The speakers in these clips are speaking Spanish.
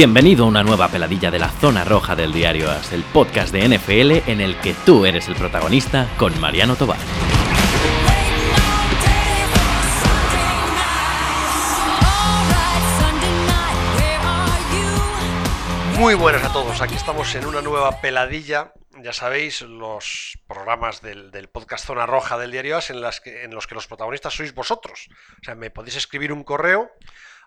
Bienvenido a una nueva peladilla de la zona roja del diario AS, el podcast de NFL en el que tú eres el protagonista con Mariano Tobar. Muy buenas a todos, aquí estamos en una nueva peladilla. Ya sabéis, los programas del, podcast Zona Roja del diario AS en, los que los protagonistas sois vosotros. O sea, me podéis escribir un correo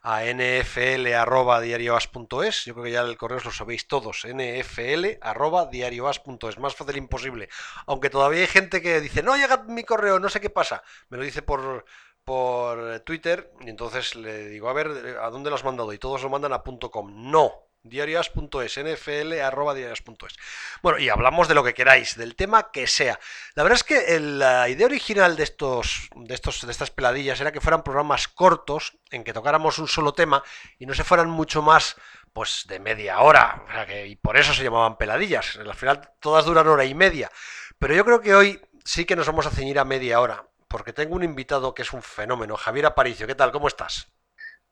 a nfl.diarioas.es. Yo creo que ya el correo os lo sabéis todos. nfl.diarioas.es. Más fácil imposible. Aunque todavía hay gente que dice, no llega mi correo, no sé qué pasa. Me lo dice por, por Twitter y entonces le digo, a ver, ¿a dónde lo has mandado? Y todos lo mandan a .com. No, diarias.es, nfl.diarias.es. Bueno, y hablamos de lo que queráis, del tema que sea. La verdad es que la idea original de estos, de estos, de estas peladillas era que fueran programas cortos, en que tocáramos un solo tema y no se fueran mucho más, pues, de media hora. y por eso se llamaban peladillas. Al final todas duran hora y media. Pero yo creo que hoy sí que nos vamos a ceñir a media hora, porque tengo un invitado que es un fenómeno, Javier Aparicio. ¿Qué tal? ¿Cómo estás?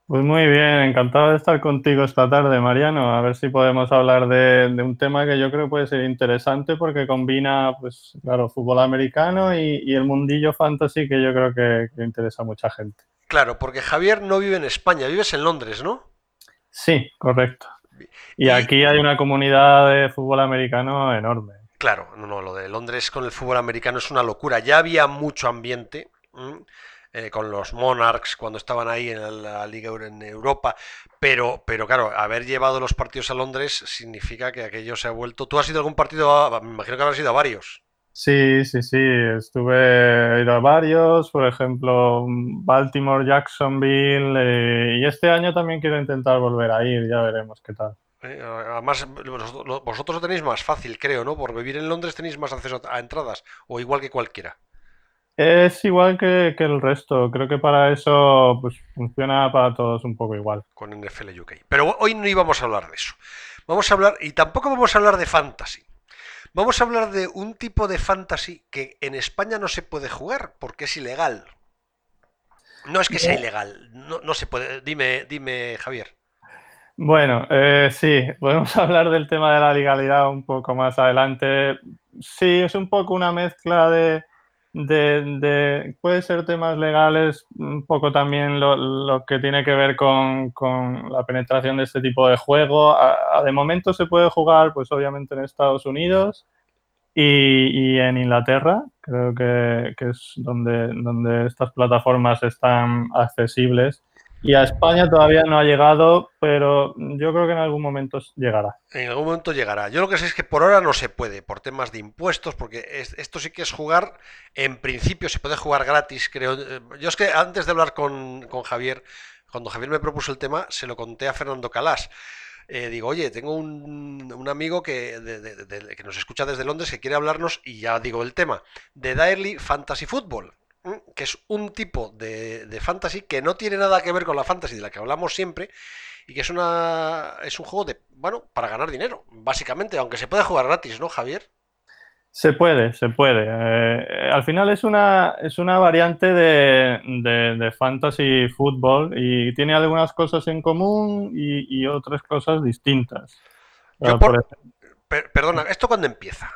Pues muy bien, encantado de estar contigo esta tarde, Mariano. A ver si podemos hablar de, un tema que yo creo puede ser interesante porque combina, pues claro, fútbol americano y, el mundillo fantasy que yo creo que, interesa a mucha gente. Claro, porque Javier no vive en España, vives en Londres, ¿no? Sí, correcto. Y, aquí hay una comunidad de fútbol americano enorme. Claro, no, no, lo de Londres con el fútbol americano es una locura. Ya había mucho ambiente. Eh, con los Monarchs cuando estaban ahí en la Liga en Europa, pero, pero claro, haber llevado los partidos a Londres significa que aquello se ha vuelto... ¿Tú has ido a algún partido? me imagino que habrás ido a varios. Sí, sí, sí, estuve he ido a varios, por ejemplo, Baltimore, Jacksonville, eh, y este año también quiero intentar volver a ir, ya veremos qué tal. Eh, además, vosotros lo tenéis más fácil, creo, ¿no? Por vivir en Londres tenéis más acceso a entradas, o igual que cualquiera. Es igual que, el resto. Creo que para eso pues, funciona para todos un poco igual. Con NFL UK. Pero hoy no íbamos a hablar de eso. Vamos a hablar, y tampoco vamos a hablar de fantasy. Vamos a hablar de un tipo de fantasy que en España no se puede jugar porque es ilegal. No es que sea ilegal, no, se puede. Dime, dime, Javier. Bueno, eh, sí, podemos hablar del tema de la legalidad un poco más adelante. Sí, es un poco una mezcla de, de, puede ser temas legales, un poco también lo, que tiene que ver con, la penetración de este tipo de juego. de momento se puede jugar, pues obviamente en Estados Unidos y, en Inglaterra, creo que, que, es donde, donde estas plataformas están accesibles. Y a España todavía no ha llegado, pero yo creo que en algún momento llegará. En algún momento llegará. Yo lo que sé es que por ahora no se puede, por temas de impuestos, porque esto sí que es jugar, en principio se puede jugar gratis, creo. Yo es que antes de hablar con, Javier, cuando Javier me propuso el tema, se lo conté a Fernando Calás. Eh, digo, oye, tengo un, amigo que, que nos escucha desde Londres que quiere hablarnos, y ya digo el tema, de Daily Fantasy Football que es un tipo de, fantasy que no tiene nada que ver con la fantasy de la que hablamos siempre y que es una es un juego de bueno para ganar dinero básicamente aunque se puede jugar gratis no Javier se puede se puede. Eh, al final es una es una variante de, fantasy fútbol y tiene algunas cosas en común y, otras cosas distintas. Perdona esto cuándo empieza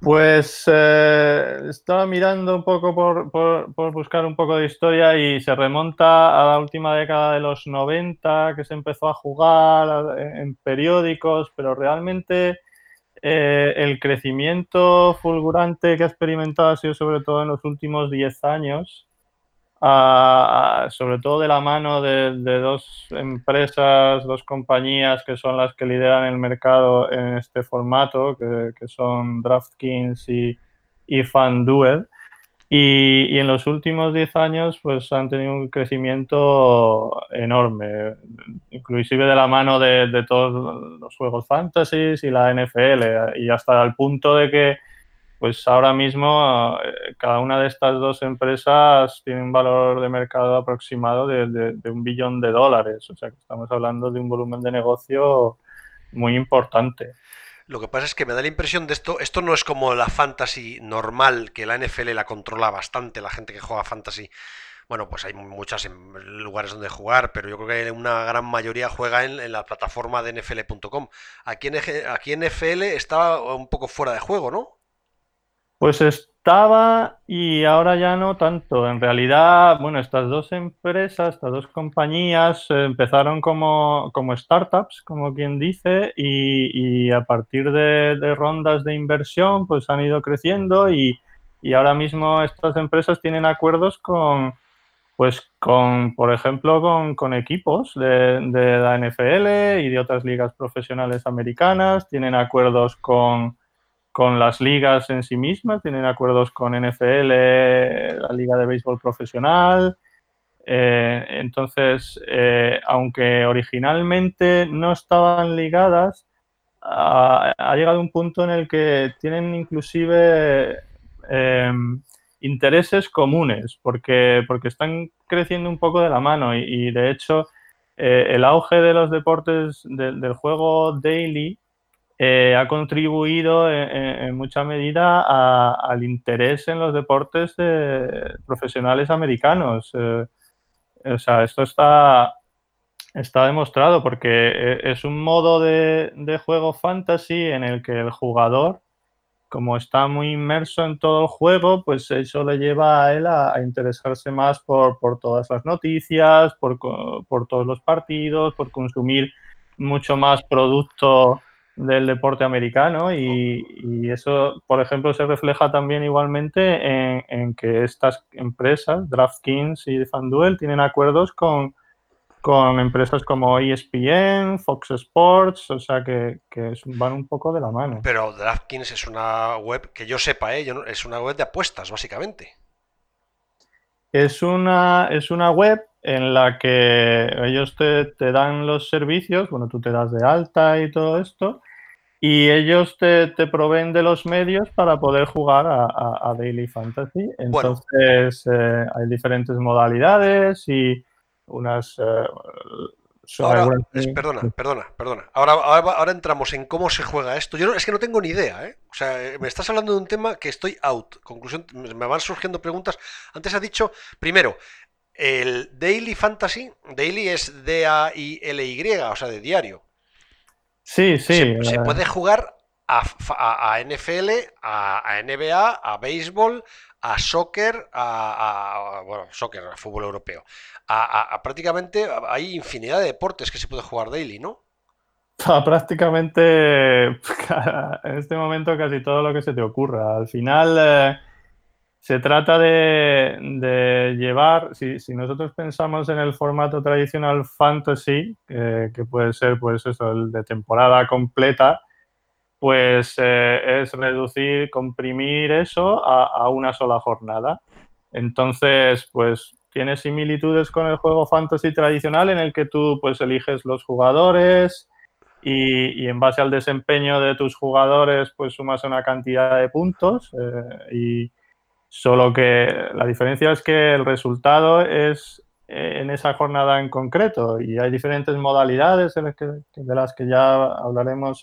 pues eh, estaba mirando un poco por, buscar un poco de historia y se remonta a la última década de los 90 que se empezó a jugar en periódicos, pero realmente eh, el crecimiento fulgurante que ha experimentado ha sido sobre todo en los últimos 10 años sobre todo de la mano de, dos empresas, dos compañías que son las que lideran el mercado en este formato, que, son DraftKings y, FanDuel. Y, en los últimos 10 años pues han tenido un crecimiento enorme, inclusive de la mano de, de todos los juegos fantasy y la NFL, y hasta el punto de que pues ahora mismo eh, cada una de estas dos empresas tiene un valor de mercado aproximado de, un billón de dólares. O sea que estamos hablando de un volumen de negocio muy importante. Lo que pasa es que me da la impresión de esto, esto no es como la fantasy normal, que la NFL la controla bastante, la gente que juega fantasy, Bueno, pues hay muchos lugares donde jugar, pero yo creo que una gran mayoría juega en, la plataforma de NFL.com. Aquí en, aquí NFL estaba un poco fuera de juego, ¿no? Pues estaba y ahora ya no tanto. En realidad, bueno, estas dos empresas, estas dos compañías eh, empezaron como, startups, como quien dice, y, a partir de, rondas de inversión, pues han ido creciendo y, ahora mismo estas empresas tienen acuerdos con, pues con, por ejemplo, con, equipos de, de la NFL y de otras ligas profesionales americanas, tienen acuerdos con con las ligas en sí mismas, tienen acuerdos con NFL, la Liga de Béisbol Profesional. Eh, entonces, eh, aunque originalmente no estaban ligadas, ha, llegado un punto en el que tienen inclusive em, intereses comunes, porque, porque están creciendo un poco de la mano y, de hecho eh, el auge de los deportes del juego daily eh, ha contribuido en, mucha medida al interés en los deportes profesionales americanos. Eh, o sea, esto está, está demostrado porque e, es un modo de, juego fantasy en el que el jugador, como está muy inmerso en todo el juego, pues eso le lleva a él a, interesarse más por, todas las noticias, por, por todos los partidos, por consumir mucho más producto del deporte americano y, eso, por ejemplo, se refleja también igualmente en, que estas empresas, DraftKings y FanDuel, tienen acuerdos con, con empresas como ESPN, Fox Sports, o sea que, van un poco de la mano. Pero DraftKings es una web, que yo sepa, ¿eh? es una web de apuestas, básicamente. Es una, es una web en la que ellos te, te, dan los servicios, bueno, tú te das de alta y todo esto, y ellos te, te, proveen de los medios para poder jugar a, Daily Fantasy. Entonces eh, hay diferentes modalidades y unas... Eh, perdona, perdona, perdona. Ahora, ahora, entramos en cómo se juega esto. Yo es que no tengo ni idea, ¿eh? O sea, eh, me estás hablando de un tema que estoy out. Conclusión, me van surgiendo preguntas. Antes ha dicho, primero, el Daily Fantasy, Daily es D-A-I-L-Y, o sea, de diario. Sí, sí. Se, eh. puede jugar a, NFL, a, NBA, a béisbol, a soccer, a, bueno, soccer, a fútbol europeo. A, prácticamente hay infinidad de deportes que se puede jugar daily, ¿no? prácticamente en este momento casi todo lo que se te ocurra. Al final eh, se trata de, llevar, si, nosotros pensamos en el formato tradicional fantasy, que puede ser pues eso, el de temporada completa, pues eh, es reducir, comprimir eso a, una sola jornada. Entonces, pues tiene similitudes con el juego fantasy tradicional en el que tú pues eliges los jugadores y, en base al desempeño de tus jugadores pues sumas una cantidad de puntos eh, y Solo que la diferencia es que el resultado es eh, en esa jornada en concreto y hay diferentes modalidades de las que, ya hablaremos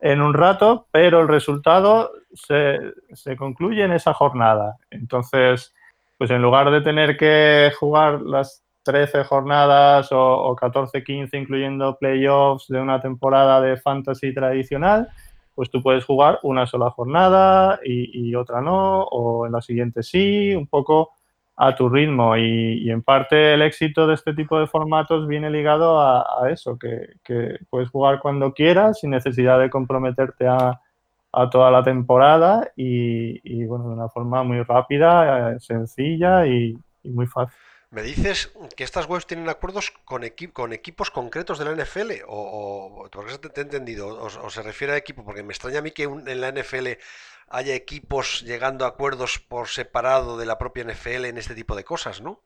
en, un rato, pero el resultado se, concluye en esa jornada. Entonces, pues en lugar de tener que jugar las 13 jornadas o, o 14, 15, incluyendo playoffs de una temporada de fantasy tradicional, pues tú puedes jugar una sola jornada y, otra no, o en la siguiente sí, un poco a tu ritmo. Y, en parte el éxito de este tipo de formatos viene ligado a, eso, que, puedes jugar cuando quieras sin necesidad de comprometerte a, toda la temporada y, bueno, de una forma muy rápida, eh, sencilla y muy fácil. ¿Me dices que estas webs tienen acuerdos con, con equipos concretos de la NFL? ¿O, o te he entendido? O, se refiere a equipo? Porque me extraña a mí que en la NFL haya equipos llegando a acuerdos por separado de la propia NFL en este tipo de cosas, ¿no?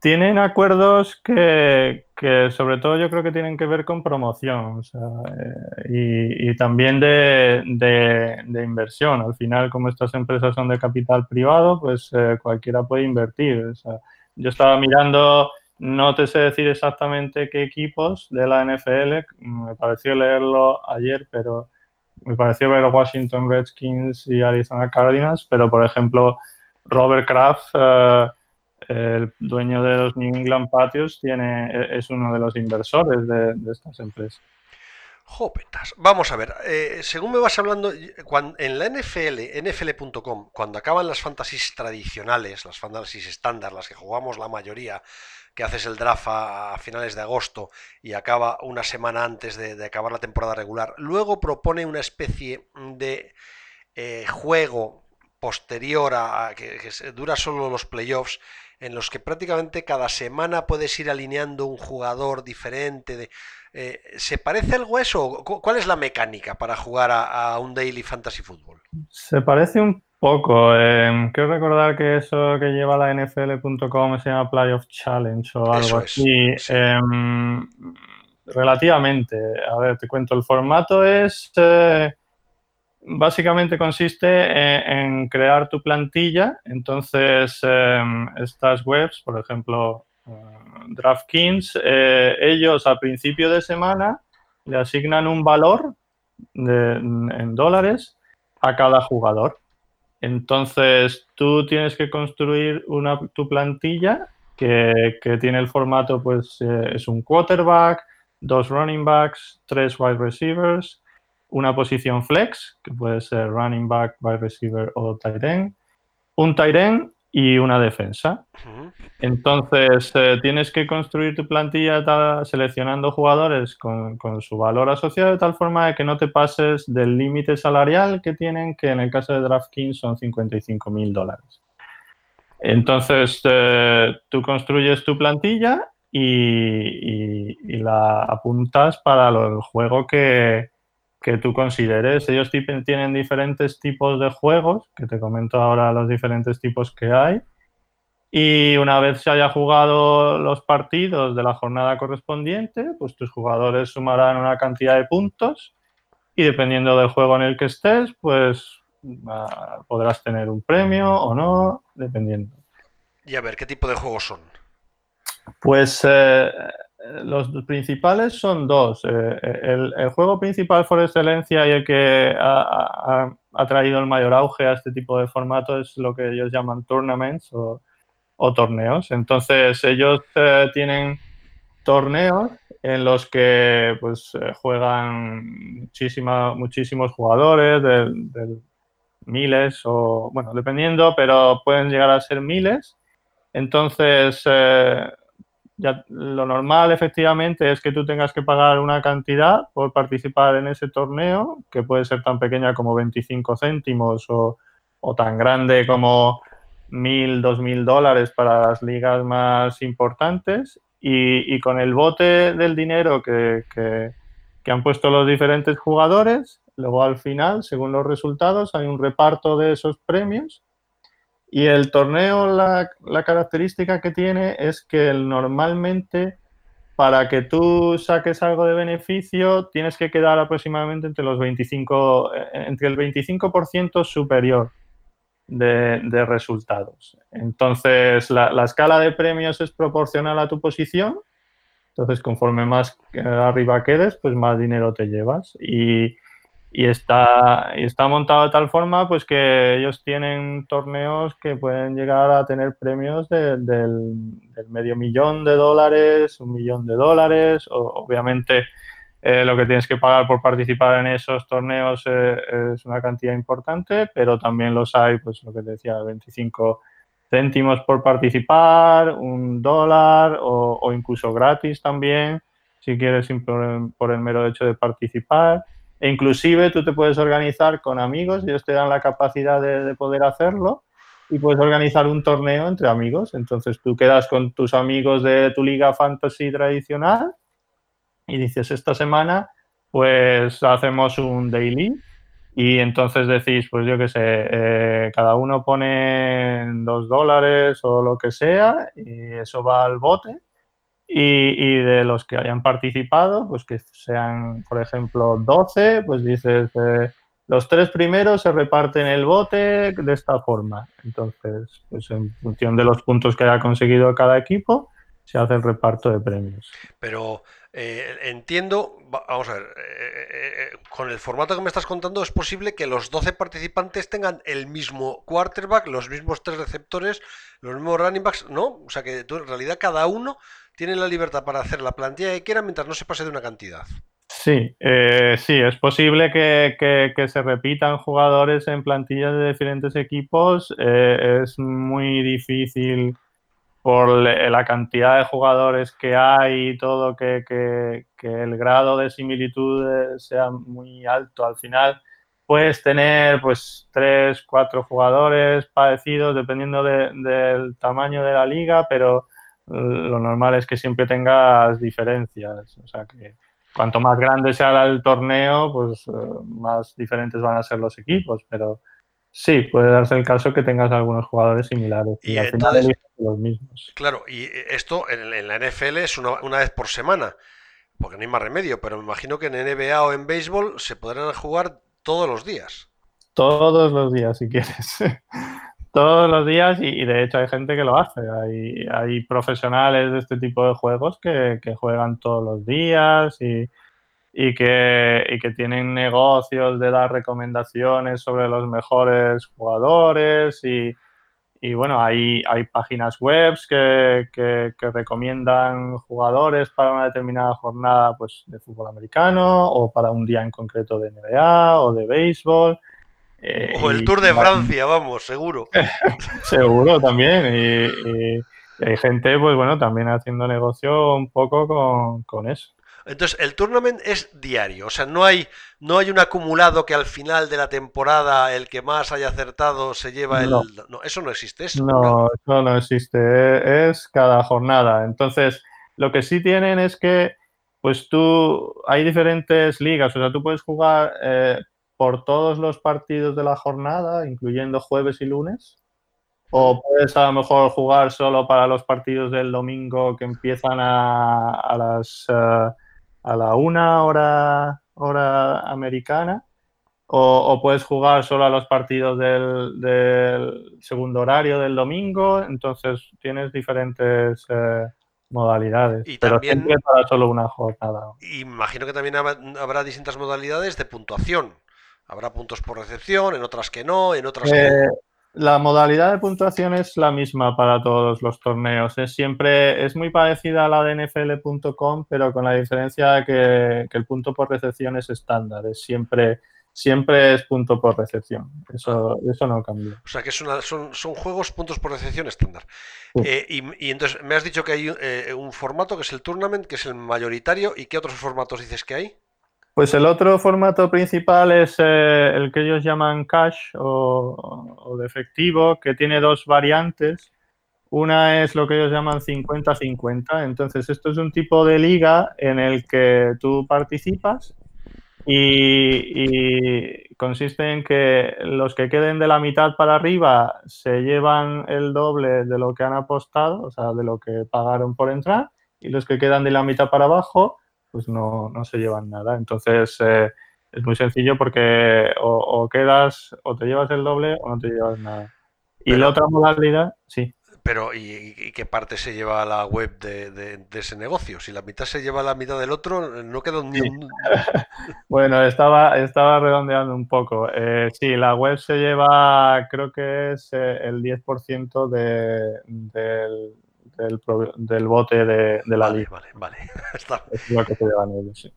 Tienen acuerdos que, sobre todo yo creo que tienen que ver con promoción eh, y, también de, inversión. Al final, como estas empresas son de capital privado, pues eh, cualquiera puede invertir. O sea, yo estaba mirando, no te sé decir exactamente qué equipos de la NFL, me pareció leerlo ayer, pero me pareció ver Washington Redskins y Arizona Cardinals, pero por ejemplo, Robert Kraft, eh, el dueño de los New England Patios tiene, e, es uno de los inversores de, estas empresas. Jopetas. Vamos a ver, eh, según me vas hablando, en la NFL, NFL.com, cuando acaban las fantasies tradicionales, las fantasies estándar, las que jugamos la mayoría, que haces el draft a, finales de agosto y acaba una semana antes de, acabar la temporada regular, luego propone una especie de eh, juego posterior a, que, dura solo los playoffs, en los que prácticamente cada semana puedes ir alineando un jugador diferente. De, eh, ¿Se parece algo a eso? ¿Cuál es la mecánica para jugar a, un Daily Fantasy Football? Se parece un poco. Eh, quiero recordar que eso que lleva la NFL.com se llama Playoff Challenge o algo así. Em, relativamente. A ver, te cuento. El formato es. Eh, básicamente consiste en, crear tu plantilla. Entonces, em, estas webs, por ejemplo, eh, DraftKings, eh, ellos a principio de semana le asignan un valor en dólares a cada jugador. Entonces, tú tienes que construir una, tu plantilla que, tiene el formato, pues, eh, es un quarterback, dos running backs, tres wide receivers, una posición flex, que puede ser running back, wide receiver o tight end, un tight end y una defensa. Entonces, eh, tienes que construir tu plantilla seleccionando jugadores con, su valor asociado de tal forma de que no te pases del límite salarial que tienen, que en el caso de DraftKings son 55 mil dólares. Entonces, eh, tú construyes tu plantilla y, y, la apuntas para el juego que, que tú consideres. Ellos tienen diferentes tipos de juegos, que te comento ahora los diferentes tipos que hay. Y una vez se haya jugado los partidos de la jornada correspondiente, pues tus jugadores sumarán una cantidad de puntos y dependiendo del juego en el que estés, pues ah, podrás tener un premio o no, dependiendo. Y a ver, ¿qué tipo de juegos son? Pues eh, los principales son dos. Eh, el, juego principal por excelencia y el que ha, traído el mayor auge a este tipo de formato es lo que ellos llaman tournaments o, torneos. Entonces ellos eh, tienen torneos en los que pues eh, juegan muchísima, muchísimos jugadores, de, miles o bueno, dependiendo, pero pueden llegar a ser miles. Entonces lo normal efectivamente es que tú tengas que pagar una cantidad por participar en ese torneo, que puede ser tan pequeña como 25 céntimos o, tan grande como 1.000, 2.000 dólares para las ligas más importantes. Y, con el bote del dinero que, que han puesto los diferentes jugadores, luego al final, según los resultados, hay un reparto de esos premios y el torneo, la, característica que tiene es que normalmente para que tú saques algo de beneficio tienes que quedar aproximadamente entre los 25, eh, entre el 25% superior de, resultados. Entonces, la, la, escala de premios es proporcional a tu posición. Entonces, conforme más arriba quedes, pues más dinero te llevas. Y, y está, y está montado de tal forma pues que ellos tienen torneos que pueden llegar a tener premios del, medio millón de dólares, un millón de dólares. O, obviamente eh, lo que tienes que pagar por participar en esos torneos eh, es una cantidad importante, pero también los hay, pues lo que te decía, 25 céntimos por participar, un dólar o, incluso gratis también, si quieres por el mero hecho de participar. E inclusive tú te puedes organizar con amigos, ellos te dan la capacidad de, poder hacerlo y puedes organizar un torneo entre amigos. Entonces tú quedas con tus amigos de tu liga fantasy tradicional y dices, esta semana pues hacemos un daily y entonces decís, pues yo qué sé, eh, cada uno pone dos dólares o lo que sea y eso va al bote y, de los que hayan participado, pues que sean, por ejemplo, 12, pues dices, eh, los tres primeros se reparten el bote de esta forma. Entonces, pues en función de los puntos que haya conseguido cada equipo, se hace el reparto de premios. Pero eh, entiendo, vamos a ver, con el formato que me estás contando es posible que los 12 participantes tengan el mismo quarterback, los mismos tres receptores, los mismos running backs, ¿no? O sea que en realidad cada uno tiene la libertad para hacer la plantilla que quiera mientras no se pase de una cantidad. Sí, eh, sí, es posible que, se repitan jugadores en plantillas de diferentes equipos. Eh, es muy difícil por la cantidad de jugadores que hay y todo, que, el grado de similitud sea muy alto. Al final puedes tener pues tres, cuatro jugadores parecidos dependiendo del tamaño de la liga, pero lo normal es que siempre tengas diferencias. O sea que cuanto más grande sea el torneo, pues eh, más diferentes van a ser los equipos, pero sí, puede darse el caso que tengas algunos jugadores similares y, al final los mismos. Claro, y esto en, la NFL es una, una, vez por semana, porque no hay más remedio, pero me imagino que en NBA o en béisbol se podrán jugar todos los días. Todos los días, si quieres. todos los días y, de hecho hay gente que lo hace. Hay, hay profesionales de este tipo de juegos que, juegan todos los días y, y, que, y que tienen negocios de dar recomendaciones sobre los mejores jugadores y, bueno, hay, hay páginas web que, que, que, recomiendan jugadores para una determinada jornada pues, de fútbol americano o para un día en concreto de NBA o de béisbol. Eh, o el Tour de Francia, vamos, seguro. seguro también. Y, hay gente, pues bueno, también haciendo negocio un poco con, eso. Entonces, el tournament es diario, o sea, no hay, no hay un acumulado que al final de la temporada el que más haya acertado se lleva el... No, eso no existe. ¿es no, eso no existe, es cada jornada. Entonces, lo que sí tienen es que, pues tú, hay diferentes ligas, o sea, tú puedes jugar eh, por todos los partidos de la jornada, incluyendo jueves y lunes? ¿O puedes a lo mejor jugar solo para los partidos del domingo que empiezan a, las eh, a la una hora, hora americana? O, puedes jugar solo a los partidos del, segundo horario del domingo? Entonces tienes diferentes eh, modalidades. Y pero también para solo una jornada. Imagino que también habrá distintas modalidades de puntuación. Habrá puntos por recepción, en otras que no, en otras que eh, La modalidad de puntuación es la misma para todos los torneos. Es siempre, es muy parecida a la de NFL.com, pero con la diferencia de que, el punto por recepción es estándar. Es siempre, siempre es punto por recepción. Eso, eso no cambia. O sea que son, son juegos puntos por recepción estándar. Eh, y, entonces me has dicho que hay eh, un formato que es el tournament, que es el mayoritario. ¿Y qué otros formatos dices que hay? Pues el otro formato principal es eh, el que ellos llaman cash o, de efectivo, que tiene dos variantes. Una es lo que ellos llaman 50-50. Entonces, esto es un tipo de liga en el que tú participas y, consiste en que los que queden de la mitad para arriba se llevan el doble de lo que han apostado, o sea, de lo que pagaron por entrar, y los que quedan de la mitad para abajo pues no, no se llevan nada. Entonces eh, es muy sencillo porque o, quedas o te llevas el doble o no te llevas nada. Y la otra modalidad, sí. Pero, ¿y, qué parte se lleva la web de, ese negocio? Si la mitad se lleva la mitad del otro, no queda ni un... bueno, estaba, estaba redondeando un poco. Eh, sí, la web se lleva, creo que es eh, el 10% de, del, del, bote de, la vale, liga. Vale, vale. Es lo que se llevan ellos, sí.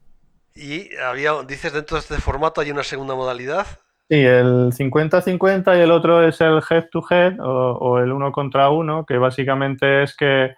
Y había, dices, dentro de este formato hay una segunda modalidad. Sí, el 50-50 y el otro es el head-to-head o, el uno contra uno, que básicamente es que,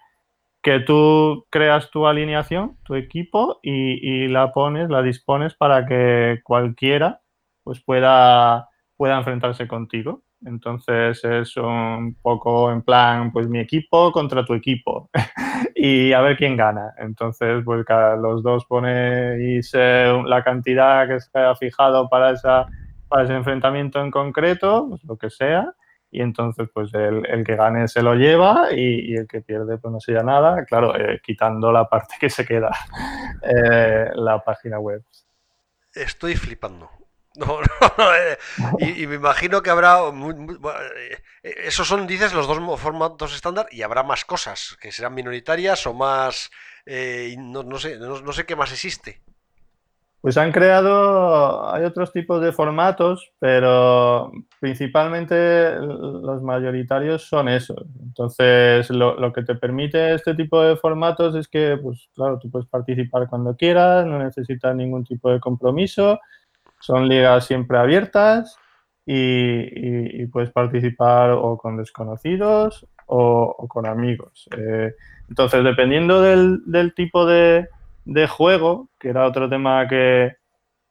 que tú creas tu alineación, tu equipo, y, y, la pones, la dispones para que cualquiera pues pueda, pueda enfrentarse contigo. Entonces es un poco en plan, pues mi equipo contra tu equipo y a ver quién gana. Entonces, pues los dos ponéis la cantidad que se ha fijado para, esa, para ese enfrentamiento en concreto, pues lo que sea, y entonces pues el, que gane se lo lleva y, el que pierde pues no se lleva nada, claro, eh, quitando la parte que se queda eh, la página web. Estoy flipando. No, no, eh, y, me imagino que habrá. Eh, esos son, dices, los dos formatos estándar y habrá más cosas que serán minoritarias o más. no, sé, no, sé qué más existe. Pues han creado, hay otros tipos de formatos, pero principalmente los mayoritarios son esos. Entonces, lo, que te permite este tipo de formatos es que, pues claro, tú puedes participar cuando quieras, no necesitas ningún tipo de compromiso, son ligas siempre abiertas y, puedes participar o con desconocidos o, con amigos. Eh, entonces, dependiendo del tipo de juego, que era otro tema que,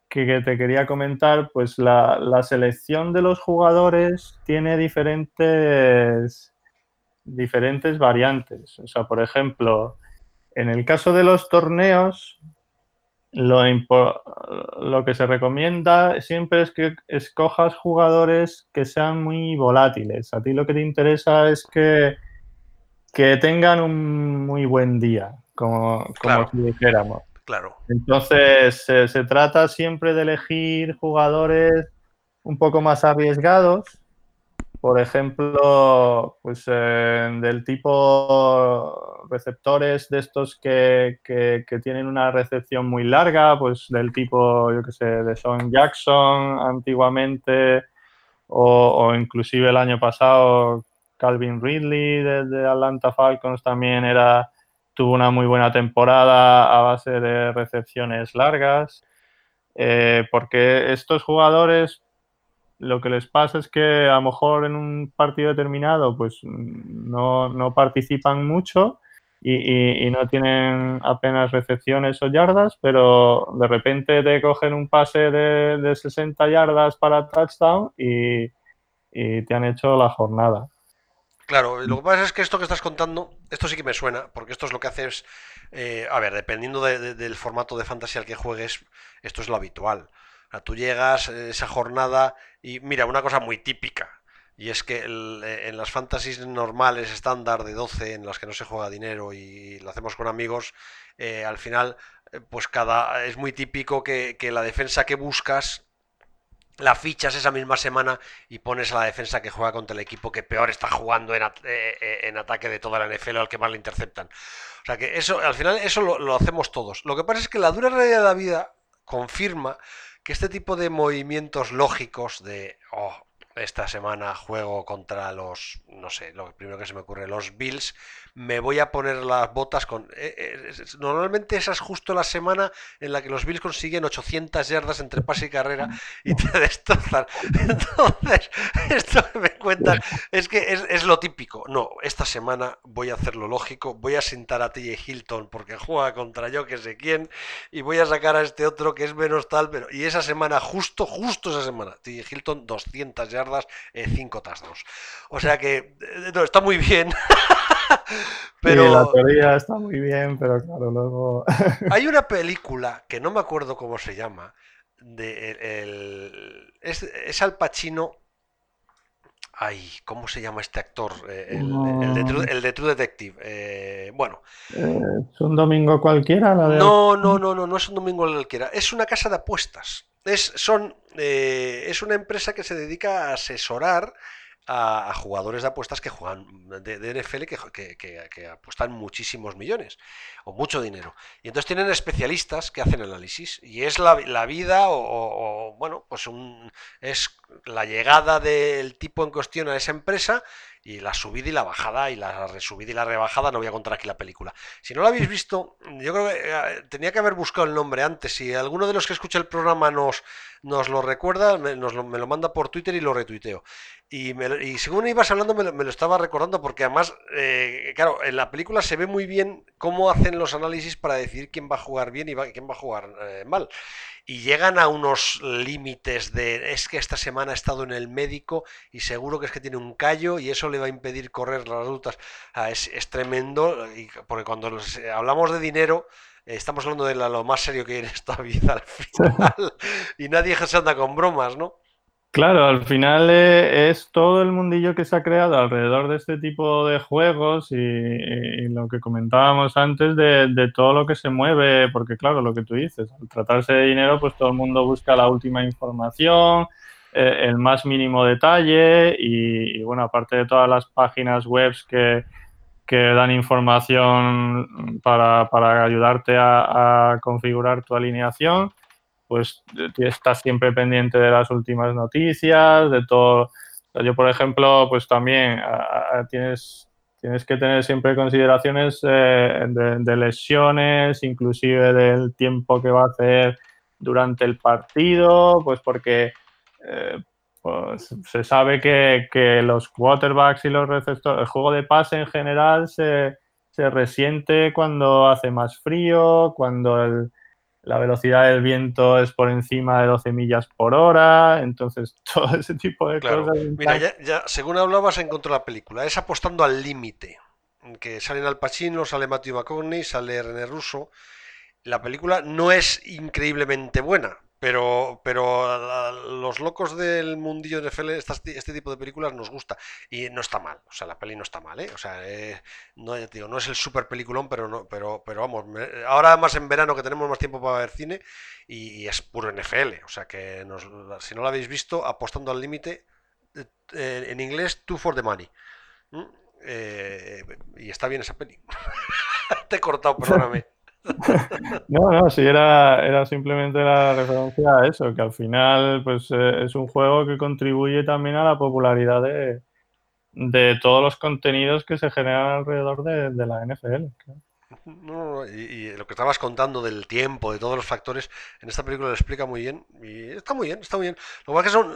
te quería comentar, pues la, selección de los jugadores tiene diferentes, diferentes variantes. O sea, por ejemplo, en el caso de los torneos, lo, lo, que se recomienda siempre es que escojas jugadores que sean muy volátiles. A ti lo que te interesa es que, que tengan un muy buen día, como, como si dijéramos. Claro. Entonces, se trata siempre de elegir jugadores un poco más arriesgados. Por ejemplo, pues eh, del tipo receptores de estos que, que, tienen una recepción muy larga, pues del tipo, yo que sé, de Sean Jackson antiguamente, o, o inclusive el año pasado Calvin Ridley de Atlanta Falcons también era tuvo una muy buena temporada a base de recepciones largas, eh, porque estos jugadores lo que les pasa es que a lo mejor en un partido determinado pues no, participan mucho y, no tienen apenas recepciones o yardas, pero de repente te cogen un pase de, 60 yardas para touchdown y te han hecho la jornada. Claro, lo que pasa es que esto que estás contando, esto sí que me suena, porque esto es lo que haces, eh, a ver, dependiendo del formato de fantasy al que juegues, esto es lo habitual. Sea, tú llegas eh, esa jornada y mira, una cosa muy típica, y es que eh, en las fantasies normales, estándar de 12, en las que no se juega dinero y lo hacemos con amigos, al final, pues cada es muy típico que, que la defensa que buscas la fichas esa misma semana y pones a la defensa que juega contra el equipo que peor está jugando en, eh, eh, ataque de toda la NFL o al que más le interceptan. O sea que eso, al final, eso lo, hacemos todos. Lo que pasa es que la dura realidad de la vida confirma que este tipo de movimientos lógicos de, oh, esta semana juego contra los, no sé, lo primero que se me ocurre, los Bills, me voy a poner las botas con... Eh, eh, normalmente esa es justo la semana en la que los Bills consiguen 800 yardas entre pase y carrera y te destrozan. Entonces, esto que me cuentas es que es, lo típico. No, esta semana voy a hacer lo lógico, voy a sentar a TJ Hilton porque juega contra yo que sé quién y voy a sacar a este otro que es menos tal, pero... Y esa semana, justo, justo esa semana, TJ Hilton 200 yardas, 5 eh, O sea que, no, está muy bien. pero la teoría está muy bien, pero claro, luego. Hay una película que no me acuerdo cómo se llama. De el, es, Al Pacino. Ay, ¿cómo se llama este actor? Eh, el, de, True, Detective. Eh, bueno. Eh, ¿Es un domingo cualquiera? No, no, no, no, no es un domingo cualquiera. Es una casa de apuestas. Es, son, es una empresa que se dedica a asesorar a, jugadores de apuestas que juegan de, NFL que, que, apuestan muchísimos millones o mucho dinero. Y entonces tienen especialistas que hacen análisis. Y es la, vida o, bueno, pues un, es la llegada del tipo en cuestión a esa empresa y la subida y la bajada y la resubida y la rebajada, no voy a contar aquí la película. Si no la habéis visto, yo creo que eh, tenía que haber buscado el nombre antes. Si alguno de los que escucha el programa nos, nos lo recuerda, me, nos lo, me lo manda por Twitter y lo retuiteo. Y, y según ibas hablando me lo, estaba recordando porque además, eh, claro, en la película se ve muy bien cómo hacen los análisis para decidir quién va a jugar bien y quién va a jugar eh, mal y llegan a unos límites de es que esta semana ha estado en el médico y seguro que es que tiene un callo y eso le va a impedir correr las rutas. es, tremendo, porque cuando hablamos de dinero, eh, estamos hablando de lo más serio que hay en esta vida al final y nadie se anda con bromas, ¿no? Claro, al final eh, es todo el mundillo que se ha creado alrededor de este tipo de juegos y, lo que comentábamos antes de, todo lo que se mueve, porque claro, lo que tú dices, al tratarse de dinero, pues todo el mundo busca la última información, eh, el más mínimo detalle y, bueno, aparte de todas las páginas web que, dan información para, ayudarte a configurar tu alineación pues estás siempre pendiente de las últimas noticias, de todo. Yo, por ejemplo, pues también tienes, tienes que tener siempre consideraciones eh, de, lesiones, inclusive del tiempo que va a hacer durante el partido, pues porque eh, pues se sabe que, que, los quarterbacks y los receptores, el juego de pase en general se, se resiente cuando hace más frío, cuando el, la velocidad del viento es por encima de 12 millas por hora, entonces todo ese tipo de cosas. Mira, ya, según hablabas, encontró la película, es apostando al límite, que salen Al Pacino, sale Matthew McConaughey, sale René Russo. La película no es increíblemente buena, pero, pero los locos del mundillo de NFL, este tipo de películas nos gusta. Y no está mal. O sea, la peli no está mal, ¿eh? O sea, eh, no, es el super peliculón, pero, no, pero, pero vamos. ahora más en verano que tenemos más tiempo para ver cine y, es puro NFL. O sea, que si no lo habéis visto, apostando al límite, eh, en inglés, two for the money. Eh, y está bien esa peli. Te he cortado, perdóname. No, no, sí, era, era simplemente la referencia a eso, que al final pues eh, es un juego que contribuye también a la popularidad de, de todos los contenidos que se generan alrededor de, de la NFL. No, y, lo que estabas contando del tiempo, de todos los factores, en esta película lo explica muy bien. Y está muy bien, está muy bien. Lo que que son.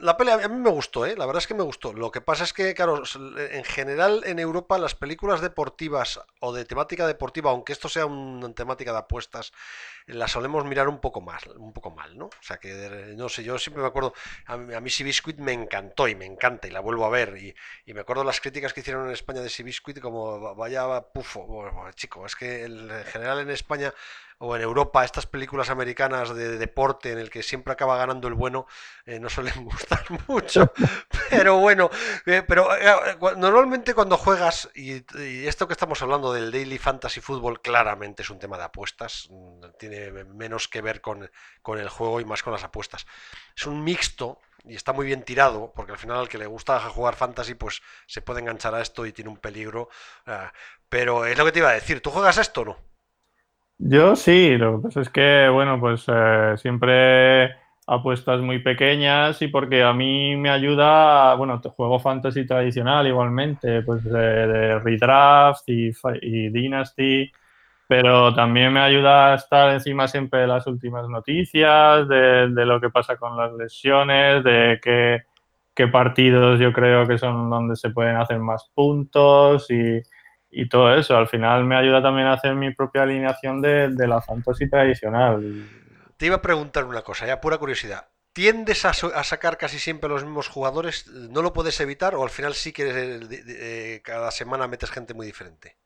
La, pelea a mí me gustó, ¿eh? La verdad es que me gustó. Lo que pasa es que, claro, en general en Europa las películas deportivas o de temática deportiva, aunque esto sea una temática de apuestas, la solemos mirar un poco más, un poco mal, ¿no? O sea que, no sé, yo siempre me acuerdo, a mí, a Biscuit me encantó y me encanta y la vuelvo a ver y, y me acuerdo las críticas que hicieron en España de Biscuit como vaya pufo, bueno, es que en general en España o en Europa estas películas americanas de, deporte en el que siempre acaba ganando el bueno eh, no suelen gustar mucho pero bueno eh, pero eh, normalmente cuando juegas y, esto que estamos hablando del daily fantasy football claramente es un tema de apuestas mm, tiene menos que ver con, con el juego y más con las apuestas es un mixto y está muy bien tirado, porque al final al que le gusta jugar fantasy, pues se puede enganchar a esto y tiene un peligro. Pero es lo que te iba a decir, ¿tú juegas esto o no? Yo sí, lo que pasa es que, bueno, pues eh, siempre apuestas muy pequeñas y porque a mí me ayuda, bueno, juego fantasy tradicional igualmente, pues de, redraft y, y, dynasty, pero también me ayuda a estar encima siempre de las últimas noticias, de, de lo que pasa con las lesiones, de qué, qué partidos yo creo que son donde se pueden hacer más puntos y y todo eso. Al final me ayuda también a hacer mi propia alineación de, la fantasy tradicional. Te iba a preguntar una cosa, ya pura curiosidad. ¿Tiendes a, sacar casi siempre los mismos jugadores? ¿No lo puedes evitar o al final sí que eh, cada semana metes gente muy diferente?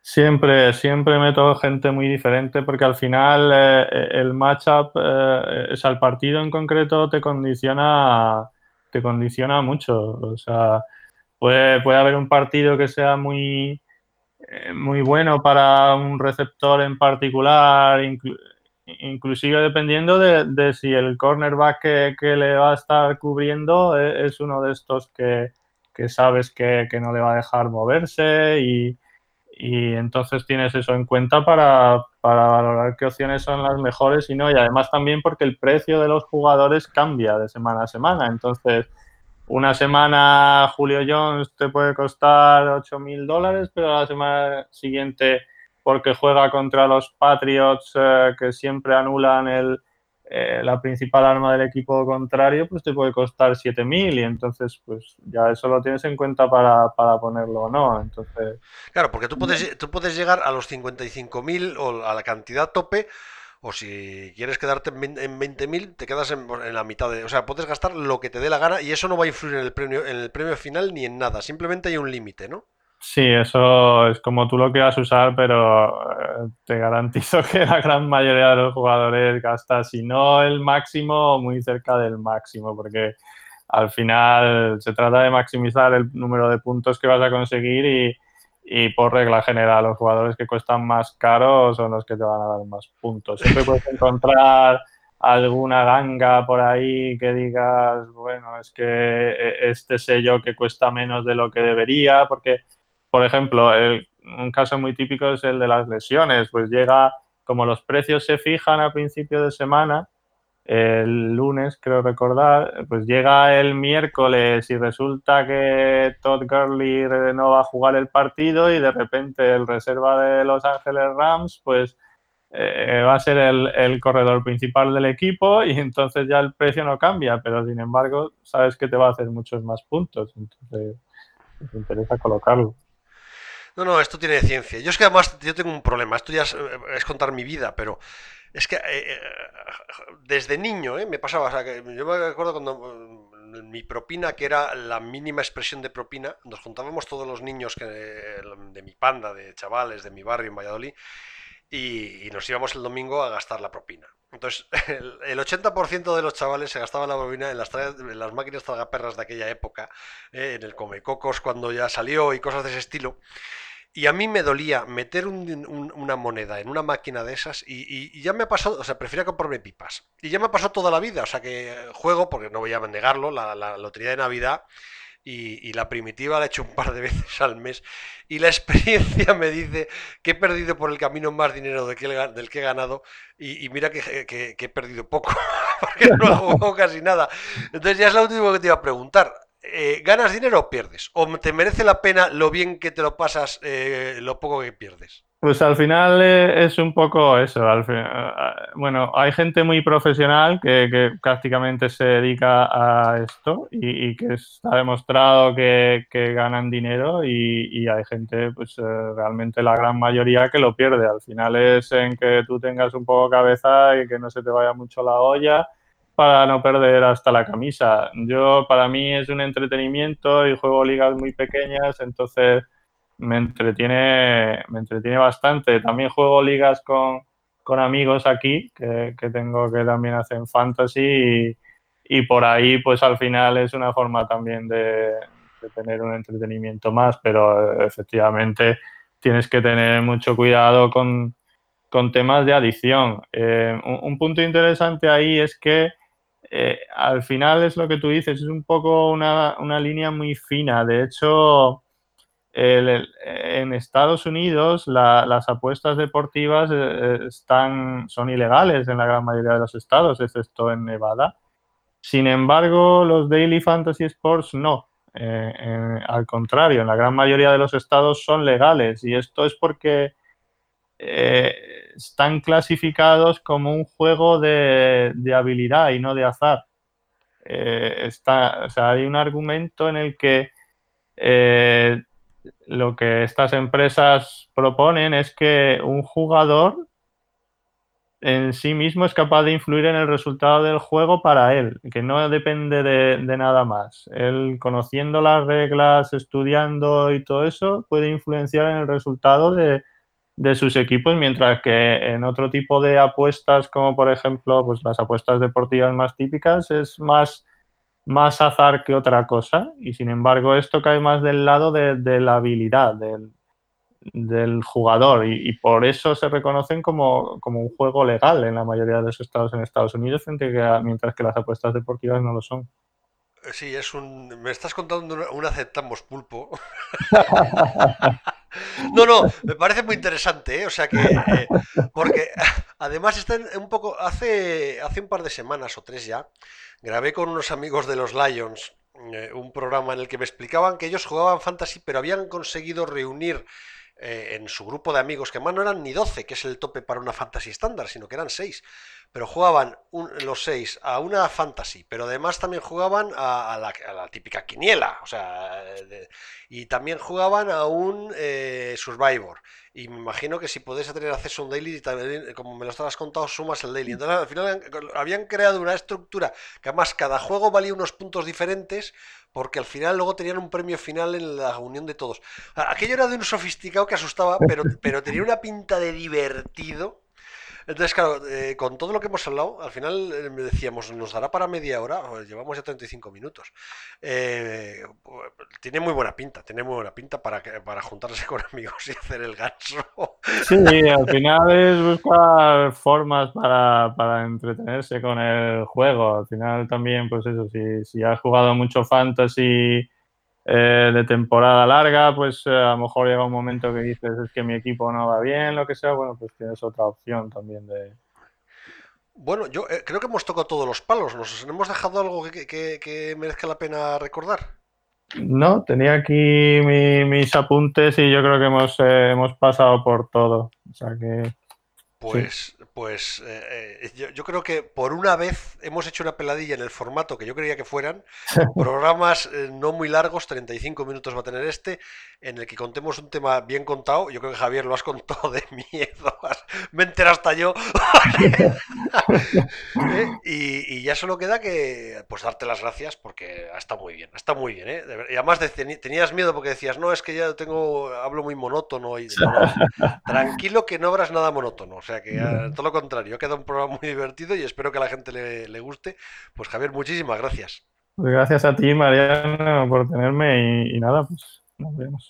Siempre, siempre meto gente muy diferente porque al final eh, el matchup, eh, es el partido en concreto te condiciona, te condiciona mucho. O sea, puede, puede haber un partido que sea muy, eh, muy bueno para un receptor en particular, inclusive dependiendo de, si el cornerback que, le va a estar cubriendo e, es, uno de estos que, sabes que, no le va a dejar moverse y, entonces tienes eso en cuenta para, para, valorar qué opciones son las mejores y no, y además también porque el precio de los jugadores cambia de semana a semana, entonces una semana Julio Jones te puede costar 8 mil dólares, pero la semana siguiente, porque juega contra los Patriots eh, que siempre anulan el, eh, la principal arma del equipo contrario, pues te puede costar 7 mil y entonces pues ya eso lo tienes en cuenta para, para ponerlo o no. Entonces, claro, porque tú puedes, tú puedes llegar a los 55 mil o a la cantidad tope o si quieres quedarte en 20.000, te quedas en, la mitad de... O sea, puedes gastar lo que te dé la gana y eso no va a influir en el premio, en el premio final ni en nada. Simplemente hay un límite, ¿no? Sí, eso es como tú lo quieras usar, pero eh, te garantizo que la gran mayoría de los jugadores gasta, si no el máximo, muy cerca del máximo, porque al final se trata de maximizar el número de puntos que vas a conseguir y, y por regla general los jugadores que cuestan más caros son los que te van a dar más puntos. Siempre puedes encontrar alguna ganga por ahí que digas, bueno, es que eh, este sello que cuesta menos de lo que debería, porque, por ejemplo, un caso muy típico es el de las lesiones, pues llega, como los precios se fijan a principio de semana, el lunes, creo recordar, pues llega el miércoles y resulta que Todd Gurley no va a jugar el partido y de repente el reserva de Los Ángeles Rams, pues eh, va a ser el, corredor principal del equipo y entonces ya el precio no cambia, pero sin embargo sabes que te va a hacer muchos más puntos, entonces te interesa colocarlo. No, no, esto tiene ciencia. Yo es que además yo tengo un problema, esto ya es, contar mi vida, pero es que eh, eh, desde niño me pasaba, o yo me acuerdo cuando mm, mi propina, que era la mínima expresión de propina, nos juntábamos todos los niños de mi panda, de chavales, de mi barrio en Valladolid, y, nos íbamos el domingo a gastar la propina. Entonces, el, 80% de los chavales se gastaban la propina en las, máquinas tragaperras de aquella época, eh, en el Comecocos cuando ya salió y cosas de ese estilo. Y a mí me dolía meter una moneda en una máquina de esas y, ya me ha pasado, o sea, prefiero comprarme pipas. Y ya me ha pasado toda la vida, o sea que juego, porque no voy a negarlo, la, la lotería de Navidad y, la primitiva la he hecho un par de veces al mes y la experiencia me dice que he perdido por el camino más dinero del que, he ganado y, mira que, he perdido poco porque no he jugado casi nada. Entonces ya es lo último que te iba a preguntar. Eh, ¿Ganas dinero o pierdes? ¿O te merece la pena lo bien que te lo pasas, eh, lo poco que pierdes? Pues al final eh, es un poco eso. Al bueno, hay gente muy profesional que, prácticamente se dedica a esto y, que está demostrado que, ganan dinero y, hay gente, pues realmente la gran mayoría que lo pierde. Al final es en que tú tengas un poco cabeza y que no se te vaya mucho la olla para no perder hasta la camisa. Yo, para mí es un entretenimiento y juego ligas muy pequeñas, entonces me entretiene, me entretiene bastante. También juego ligas con, amigos aquí que, tengo que también hacen fantasy y, por ahí pues al final es una forma también de, tener un entretenimiento más, pero efectivamente tienes que tener mucho cuidado con, temas de adicción. Eh, un, punto interesante ahí es que eh, al final es lo que tú dices, es un poco una, línea muy fina. De hecho, en Estados Unidos las apuestas deportivas eh, están, son ilegales en la gran mayoría de los estados, excepto en Nevada. Sin embargo, los Daily Fantasy Sports no. Eh, al contrario, en la gran mayoría de los estados son legales y esto es porque están clasificados como un juego de, habilidad y no de azar. Eh, está, o sea, hay un argumento en el que eh, lo que estas empresas proponen es que un jugador en sí mismo es capaz de influir en el resultado del juego para él, que no depende de, de, nada más. Él, conociendo las reglas, estudiando y todo eso, puede influenciar en el resultado de, de sus equipos, mientras que en otro tipo de apuestas, como por ejemplo pues las apuestas deportivas más típicas, es más, más azar que otra cosa. Y sin embargo, esto cae más del lado de, la habilidad del, del jugador y, por eso se reconocen como, como, un juego legal en la mayoría de los estados en Estados Unidos, frente mientras que las apuestas deportivas no lo son. Sí, es un. Me estás contando un aceptamos pulpo. No, no, me parece muy interesante, ¿eh? o sea que, eh, porque además está un poco, hace, hace un par de semanas o tres ya, grabé con unos amigos de los Lions eh, un programa en el que me explicaban que ellos jugaban fantasy, pero habían conseguido reunir en su grupo de amigos, que más no eran ni 12, que es el tope para una fantasy estándar, sino que eran 6, pero jugaban los seis a una fantasy, pero además también jugaban a, la, típica quiniela, o sea, y también jugaban a un eh, Survivor. Y me imagino que si podés tener acceso a un daily, también, como me lo estabas contando, sumas el daily. Entonces, al final habían creado una estructura que además cada juego valía unos puntos diferentes, porque al final luego tenían un premio final en la unión de todos. Aquello era de un sofisticado que asustaba, pero, pero tenía una pinta de divertido. Entonces, claro, eh, con todo lo que hemos hablado, al final eh, decíamos, nos dará para media hora, llevamos ya 35 minutos. Eh, tiene muy buena pinta, tiene muy buena pinta para, para juntarse con amigos y hacer el ganso. Sí, al final es buscar formas para, para entretenerse con el juego. Al final también, pues eso, si, si has jugado mucho fantasy eh, de temporada larga, pues eh, a lo mejor llega un momento que dices es que mi equipo no va bien, lo que sea, bueno, pues tienes otra opción también de... Bueno, yo eh, creo que hemos tocado todos los palos. ¿Nos hemos dejado algo que, merezca la pena recordar? No, tenía aquí mis apuntes y yo creo que hemos, hemos pasado por todo. O sea que... Pues, pues eh, eh, yo, creo que por una vez hemos hecho una peladilla en el formato que yo creía que fueran. Programas eh, no muy largos, 35 minutos va a tener este, en el que contemos un tema bien contado. Yo creo que Javier lo has contado de miedo. Me entero hasta yo. y, ya solo queda que pues darte las gracias porque estado muy bien. Ha muy bien. Y además tenías miedo porque decías, no, es que ya tengo, hablo muy monótono. Y, tranquilo que no habrás nada monótono. O sea que todo lo contrario, ha quedado un programa muy divertido y espero que a la gente le, guste. Pues Javier, muchísimas gracias. Pues gracias a ti, Mariano, por tenerme y, nada, pues nos vemos.